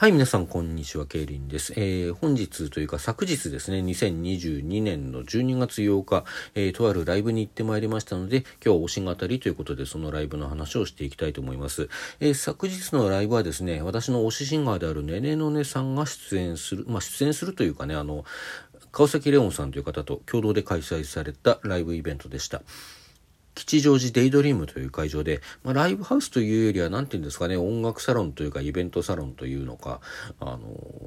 はい、皆さん、こんにちは、ケイリンです。えー、本日というか昨日ですね、2022年の12月8日、えー、とあるライブに行ってまいりましたので、今日推し語りということで、そのライブの話をしていきたいと思います。えー、昨日のライブはですね、私の推しシンガーであるねねのねさんが出演する、まあ、出演するというかね、あの、川崎レオンさんという方と共同で開催されたライブイベントでした。吉祥寺デイドリームという会場で、まあ、ライブハウスというよりは何て言うんですかね音楽サロンというかイベントサロンというのかあの、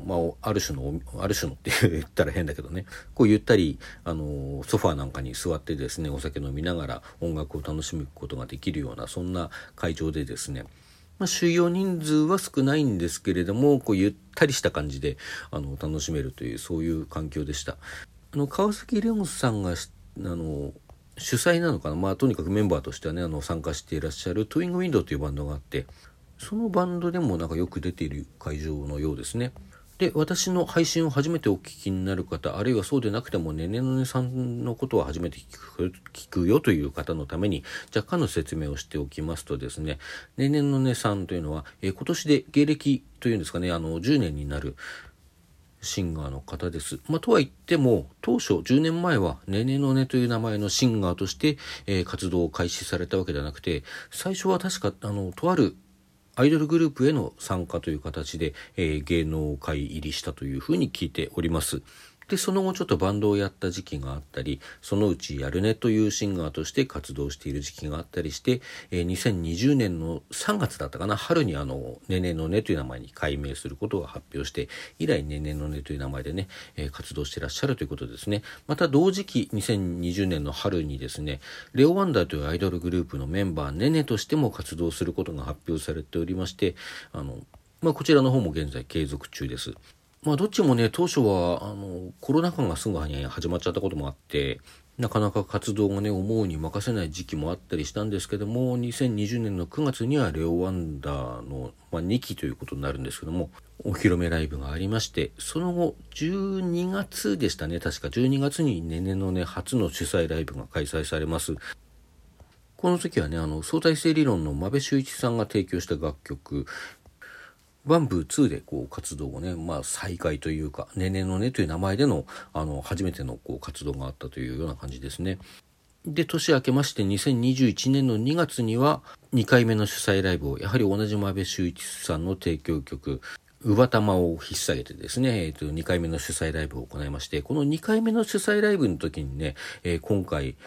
まあ、ある種のある種のって言ったら変だけどねこうゆったりあのソファーなんかに座ってですねお酒飲みながら音楽を楽しむことができるようなそんな会場でですねまあ、収容人数は少ないんですけれどもこうゆったりした感じであの楽しめるというそういう環境でした。あの川崎レオンさんがあの主催なのかな？まあとにかくメンバーとしてはねあの参加していらっしゃるトゥイングウィンドウというバンドがあってそのバンドでもなんかよく出ている会場のようですね。で私の配信を初めてお聞きになる方あるいはそうでなくてもねねのねさんのことは初めて聞くよという方のために若干の説明をしておきますとですねねねのねさんというのは、えー、今年で芸歴というんですかねあの10年になるシンガーの方です。まあ、とは言っても、当初10年前はねねのねという名前のシンガーとして、えー、活動を開始されたわけではなくて、最初は確か、あの、とあるアイドルグループへの参加という形で、えー、芸能界入りしたというふうに聞いております。でその後ちょっとバンドをやった時期があったりそのうちやるねというシンガーとして活動している時期があったりして、えー、2020年の3月だったかな春にあの「ねねのね」という名前に改名することを発表して以来「ねねのね」という名前でね、えー、活動してらっしゃるということですねまた同時期2020年の春にですねレオワンダーというアイドルグループのメンバーねねとしても活動することが発表されておりましてあのまあ、こちらの方も現在継続中です。まあ、どっちもね、当初は、あの、コロナ禍がすぐに始まっちゃったこともあって、なかなか活動がね、思うに任せない時期もあったりしたんですけども、2020年の9月にはレオワンダーの、まあ、2期ということになるんですけども、お披露目ライブがありまして、その後、12月でしたね、確か12月にねねのね、初の主催ライブが開催されます。この時はね、あの、相対性理論の真部修一さんが提供した楽曲、ワンブー2でこう活動をね、まあ再開というか、ねねのねという名前での、あの、初めてのこう活動があったというような感じですね。で、年明けまして2021年の2月には2回目の主催ライブを、やはり同じ真部修一さんの提供曲、うばたまを引っ提げてですね、えっ、ー、と、2回目の主催ライブを行いまして、この2回目の主催ライブの時にね、えー、今回、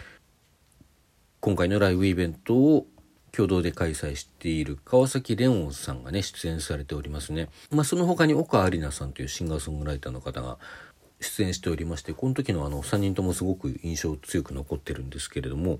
今回のライブイベントを共同で開催している川崎レオンさんがね、出演されておりますね。まあ、その他に岡有奈さんというシンガーソングライターの方が出演しておりまして、この時のあの3人ともすごく印象強く残ってるんですけれども、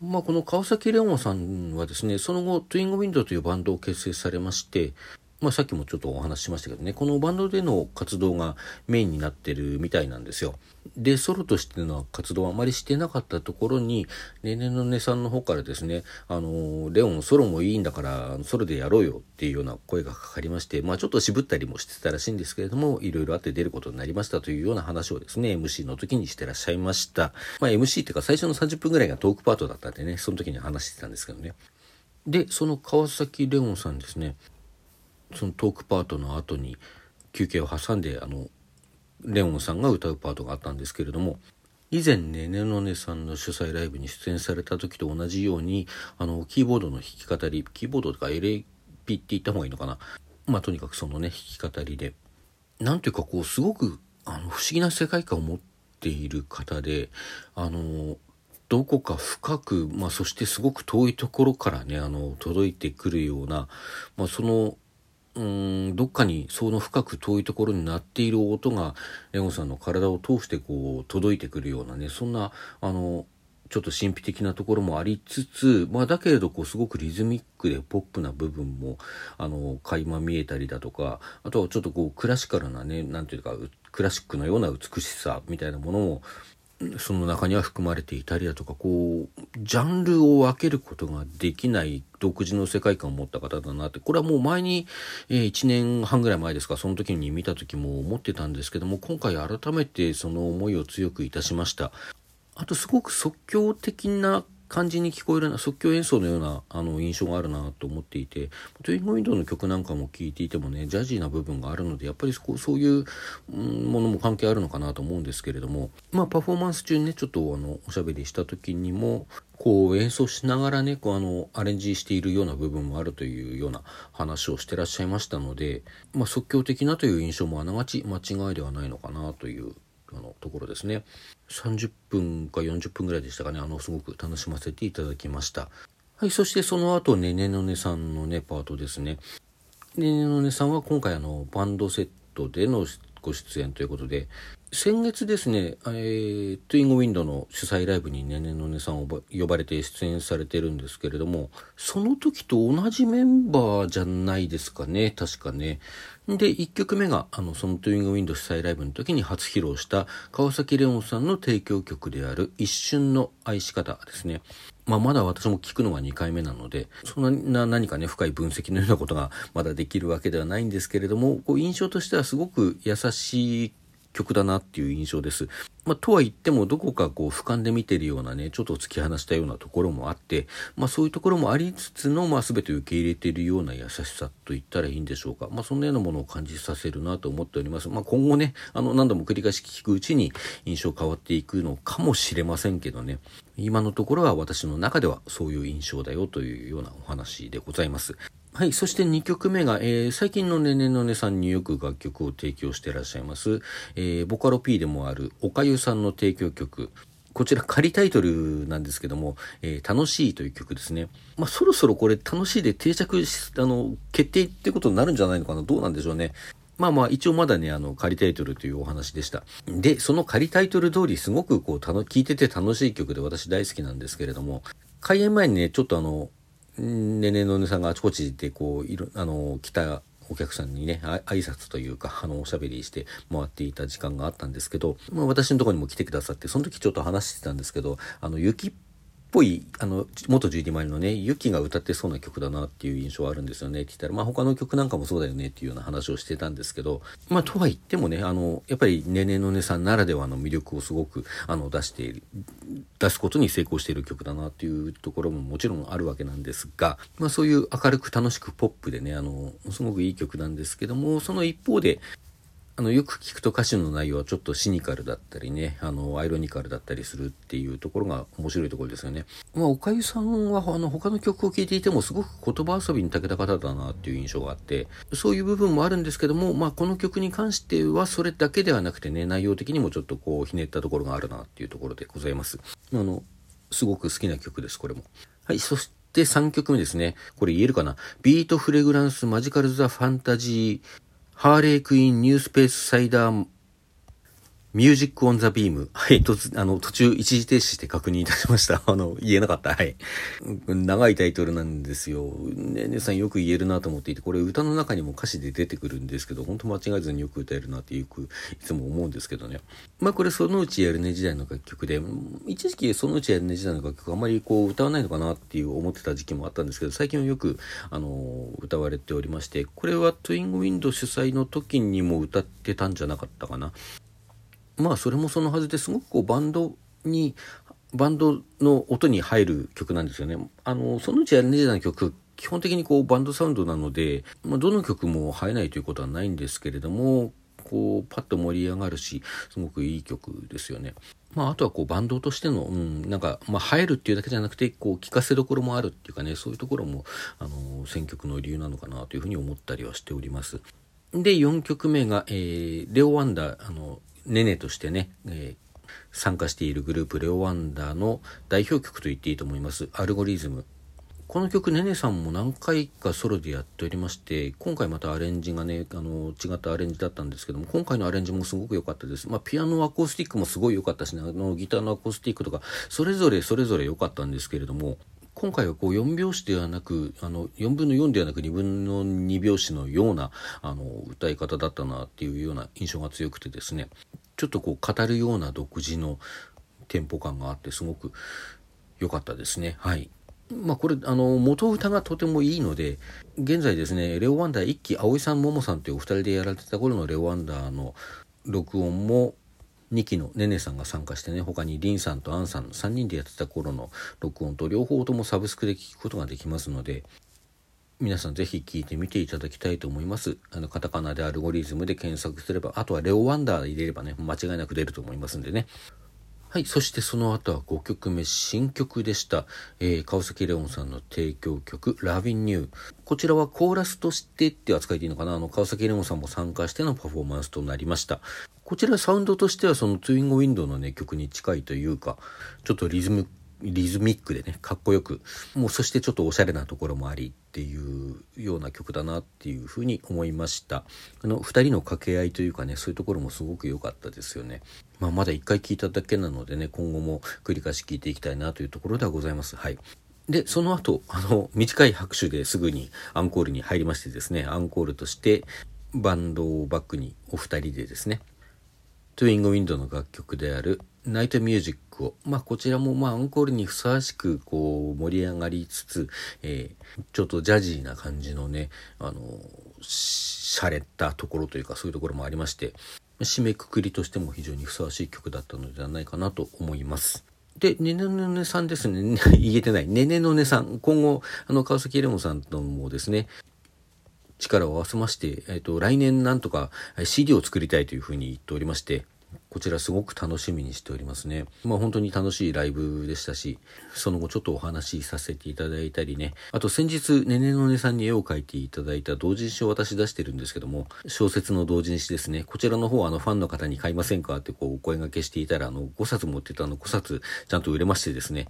まあ、この川崎レオンさんはですね、その後、トゥイングウィンドウというバンドを結成されまして、まあ、さっきもちょっとお話ししましたけどね、このバンドでの活動がメインになってるみたいなんですよ。で、ソロとしての活動はあまりしてなかったところに、ねねのねさんの方からですね、あの、レオンソロもいいんだから、ソロでやろうよっていうような声がかかりまして、まあちょっと渋ったりもしてたらしいんですけれども、いろいろあって出ることになりましたというような話をですね、MC の時にしてらっしゃいました。まあ MC っていうか最初の30分ぐらいがトークパートだったんでね、その時に話してたんですけどね。で、その川崎レオンさんですね、そのトークパートの後に休憩を挟んであのレオンさんが歌うパートがあったんですけれども以前ねねのねさんの主催ライブに出演された時と同じようにあのキーボードの弾き語りキーボードとか LP って言った方がいいのかな。まあとにかくそのね弾き語りで。なんていうかこうすごくあの不思議な世界観を持っている方であのどこか深く、まあ、そしてすごく遠いところからねあの届いてくるような、まあ、そのうんどっかにその深く遠いところに鳴っている音がレゴンさんの体を通してこう届いてくるようなねそんなあのちょっと神秘的なところもありつつ、まあ、だけれどこうすごくリズミックでポップな部分もあの垣間見えたりだとかあとはちょっとこうクラシカルなね何ていうかクラシックのような美しさみたいなものもその中には含まれていたりだとかこうジャンルを分けることができない独自の世界観を持った方だなってこれはもう前に、えー、1年半ぐらい前ですかその時に見た時も思ってたんですけども今回改めてその思いを強くいたしました。あとすごく即興的な感じに聞こえるな即興演奏のようなあの印象があるなと思っていてトゥイングウィンドウの曲なんかも聴いていてもねジャジーな部分があるのでやっぱりそそういうものも関係あるのかなと思うんですけれどもまあパフォーマンス中にねちょっとあのおしゃべりした時にもこう演奏しながらねこうあのアレンジしているような部分もあるというような話をしてらっしゃいましたので、まあ、即興的なという印象もあながち間違いではないのかなというあのところですね。30分か40分ぐらいでしたかね。あのすごく楽しませていただきました。はいそしてその後ねねのねさんのねパートですね。ねねのねさんは今回あのバンドセットでのご出演ということで先月ですね、えー、トゥイングウィンドの主催ライブにねねのねさんを呼ばれて出演されてるんですけれども、その時と同じメンバーじゃないですかね、確かね。で、1曲目が、あの、そのトゥイングウィンド主催ライブの時に初披露した川崎レオンさんの提供曲である一瞬の愛し方ですね。まあ、まだ私も聞くのが2回目なので、そんな何かね、深い分析のようなことがまだできるわけではないんですけれども、こう印象としてはすごく優しい曲だなっていう印象です。まあ、とは言ってもどこかこう俯瞰で見てるようなねちょっと突き放したようなところもあって、まあ、そういうところもありつつの、まあ、全て受け入れているような優しさと言ったらいいんでしょうか、まあ、そんなようなものを感じさせるなと思っております、まあ、今後ねあの何度も繰り返し聞くうちに印象変わっていくのかもしれませんけどね今のところは私の中ではそういう印象だよというようなお話でございます。はい。そして2曲目が、えー、最近のねねのねさんによく楽曲を提供していらっしゃいます、えー、ボカロ P でもあるおかゆさんの提供曲。こちら仮タイトルなんですけども、えー、楽しいという曲ですね。まあ、そろそろこれ楽しいで定着し、あの、決定ってことになるんじゃないのかな？どうなんでしょうね。まあまあ一応まだね、あの、仮タイトルというお話でした。で、その仮タイトル通りすごくこう、たの、聴いてて楽しい曲で私大好きなんですけれども、開演前にね、ちょっとあの、ねねのねさんがあちこちでこういろあの来たお客さんにねあ挨拶というかあのおしゃべりして回っていた時間があったんですけど、まあ、私のとこにも来てくださってその時ちょっと話してたんですけどあの雪っぽい、あの、元 GD マリのね、ユキが歌ってそうな曲だなっていう印象はあるんですよねって言ったら、まあ他の曲なんかもそうだよねっていうような話をしてたんですけど、まあとは言ってもね、あの、やっぱりねねのねさんならではの魅力をすごく、あの、出している、出すことに成功している曲だなっていうところももちろんあるわけなんですが、まあそういう明るく楽しくポップでね、あの、すごくいい曲なんですけども、その一方で、あのよく聞くと歌詞の内容はちょっとシニカルだったりねあのアイロニカルだったりするっていうところが面白いところですよね。まあ、おかゆさんはあの他の曲を聴いていてもすごく言葉遊びに長けた方だなっていう印象があってそういう部分もあるんですけども、まあ、この曲に関してはそれだけではなくてね内容的にもちょっとこうひねったところがあるなっていうところでございます。あのすごく好きな曲ですこれも。はいそして3曲目ですね。これ言えるかな？ビートフレグランスマジカルザファンタジーハーレークイーンニュースペースサイダーMusic on the Beam。はい、突、あの、途中一時停止して確認いたしました。あの、言えなかった。はい。長いタイトルなんですよ。ねねさんよく言えるなと思っていて、これ歌の中にも歌詞で出てくるんですけど、本当間違えずによく歌えるなってよく、いつも思うんですけどね。まあこれそのうちやるね時代の楽曲で、一時期そのうちやるね時代の楽曲あんまりこう歌わないのかなっていう思ってた時期もあったんですけど、最近はよく、あの、歌われておりまして、これはトゥイングウィンド主催の時にも歌ってたんじゃなかったかな。まあそれもそのはずですごくこうバンドにバンドの音に入る曲なんですよね。あのそのうちやるねじの曲基本的にこうバンドサウンドなので、まあ、どの曲も入えないということはないんですけれどもこうパッと盛り上がるしすごくいい曲ですよね。まあ、あとはこうバンドとしての、うん、なんか、まあ、映えるっていうだけじゃなくて、こう、聴かせどころもあるっていうかね、そういうところも、あの、選曲の理由なのかなというふうに思ったりはしております。で、4曲目が、えー、レオ・ワンダー、あの、ネネとしてね、えー、参加しているグループレオワンダーの代表曲と言っていいと思います。アルゴリズム。この曲、ねねさんも何回かソロでやっておりまして、今回またアレンジがね、あの、違ったアレンジだったんですけども、今回のアレンジもすごく良かったです。まあ、ピアノアコースティックもすごい良かったしね、あの、ギターのアコースティックとか、それぞれそれぞれ良かったんですけれども、今回はこう4拍子ではなくあの4分の4ではなく2分の2拍子のようなあの歌い方だったなっていうような印象が強くてですねちょっとこう語るような独自のテンポ感があってすごく良かったですね。はい。まあこれあの元歌がとてもいいので現在ですねレオ・ワンダー一期葵さんももさんというお二人でやられてた頃のレオ・ワンダーの録音も2期のねねさんが参加してね他にりんさんとあんさんの3人でやってた頃の録音と両方ともサブスクで聞くことができますので皆さんぜひ聞いてみていただきたいと思います。あの、カタカナでアルゴリズムで検索すれば、あとはレオワンダー入れればね、間違いなく出ると思いますんでね。はい。そしてその後は5曲目、新曲でした。えー、川崎レオンさんの提供曲、ラビンニュー。こちらはコーラスとしてって扱いでいいのかな？あの、川崎レオンさんも参加してのパフォーマンスとなりました。こちらサウンドとしてはそのツインゴウィンドウのね、曲に近いというか、ちょっとリズムリズミックでねかっこよくもうそしてちょっとおしゃれなところもありっていうような曲だなっていうふうに思いました。あの2人の掛け合いというかねそういうところもすごく良かったですよね、まあ、まだ1回聞いただけなのでね今後も繰り返し聞いていきたいなというところではございます。はい。で、その後、あの、短い拍手ですぐにアンコールに入りましてですね、アンコールとしてバンドをバックにお二人でですね、トゥイングウィンドの楽曲である Night Music を、まあ、こちらもまあアンコールにふさわしくこう盛り上がりつつ、えー、ちょっとジャジーな感じのね、あの洒落たところというかそういうところもありまして締めくくりとしても非常にふさわしい曲だったのではないかなと思います。で、ねねのねさんですね。言えてない。ねねのねさん。今後、あの、川崎レオンさんともですね、力を合わせまして、えっ、ー、と、来年なんとか CD を作りたいというふうに言っておりまして、こちらすごく楽しみにしておりますね。まあ本当に楽しいライブでしたし、その後ちょっとお話しさせていただいたりね。あと先日、ねねのねさんに絵を描いていただいた同人誌を私出してるんですけども、小説の同人誌ですね。こちらの方あのファンの方に買いませんか？ってこうお声掛けしていたら、あの5冊持ってたあの5冊ちゃんと売れましてですね。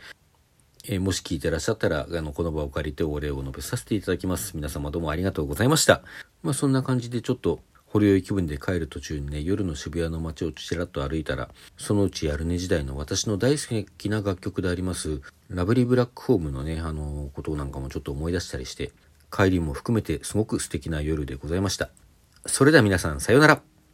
えー、もし聞いてらっしゃったら、あの、この場を借りてお礼を述べさせていただきます。皆様どうもありがとうございました。まあそんな感じでちょっとほろ酔い気分で帰る途中にね、夜の渋谷の街をちらっと歩いたら、そのうちやるね時代の私の大好きな楽曲であります、ラブリーブラックホームのね、あのことなんかもちょっと思い出したりして、帰りも含めてすごく素敵な夜でございました。それでは皆さん、さようなら。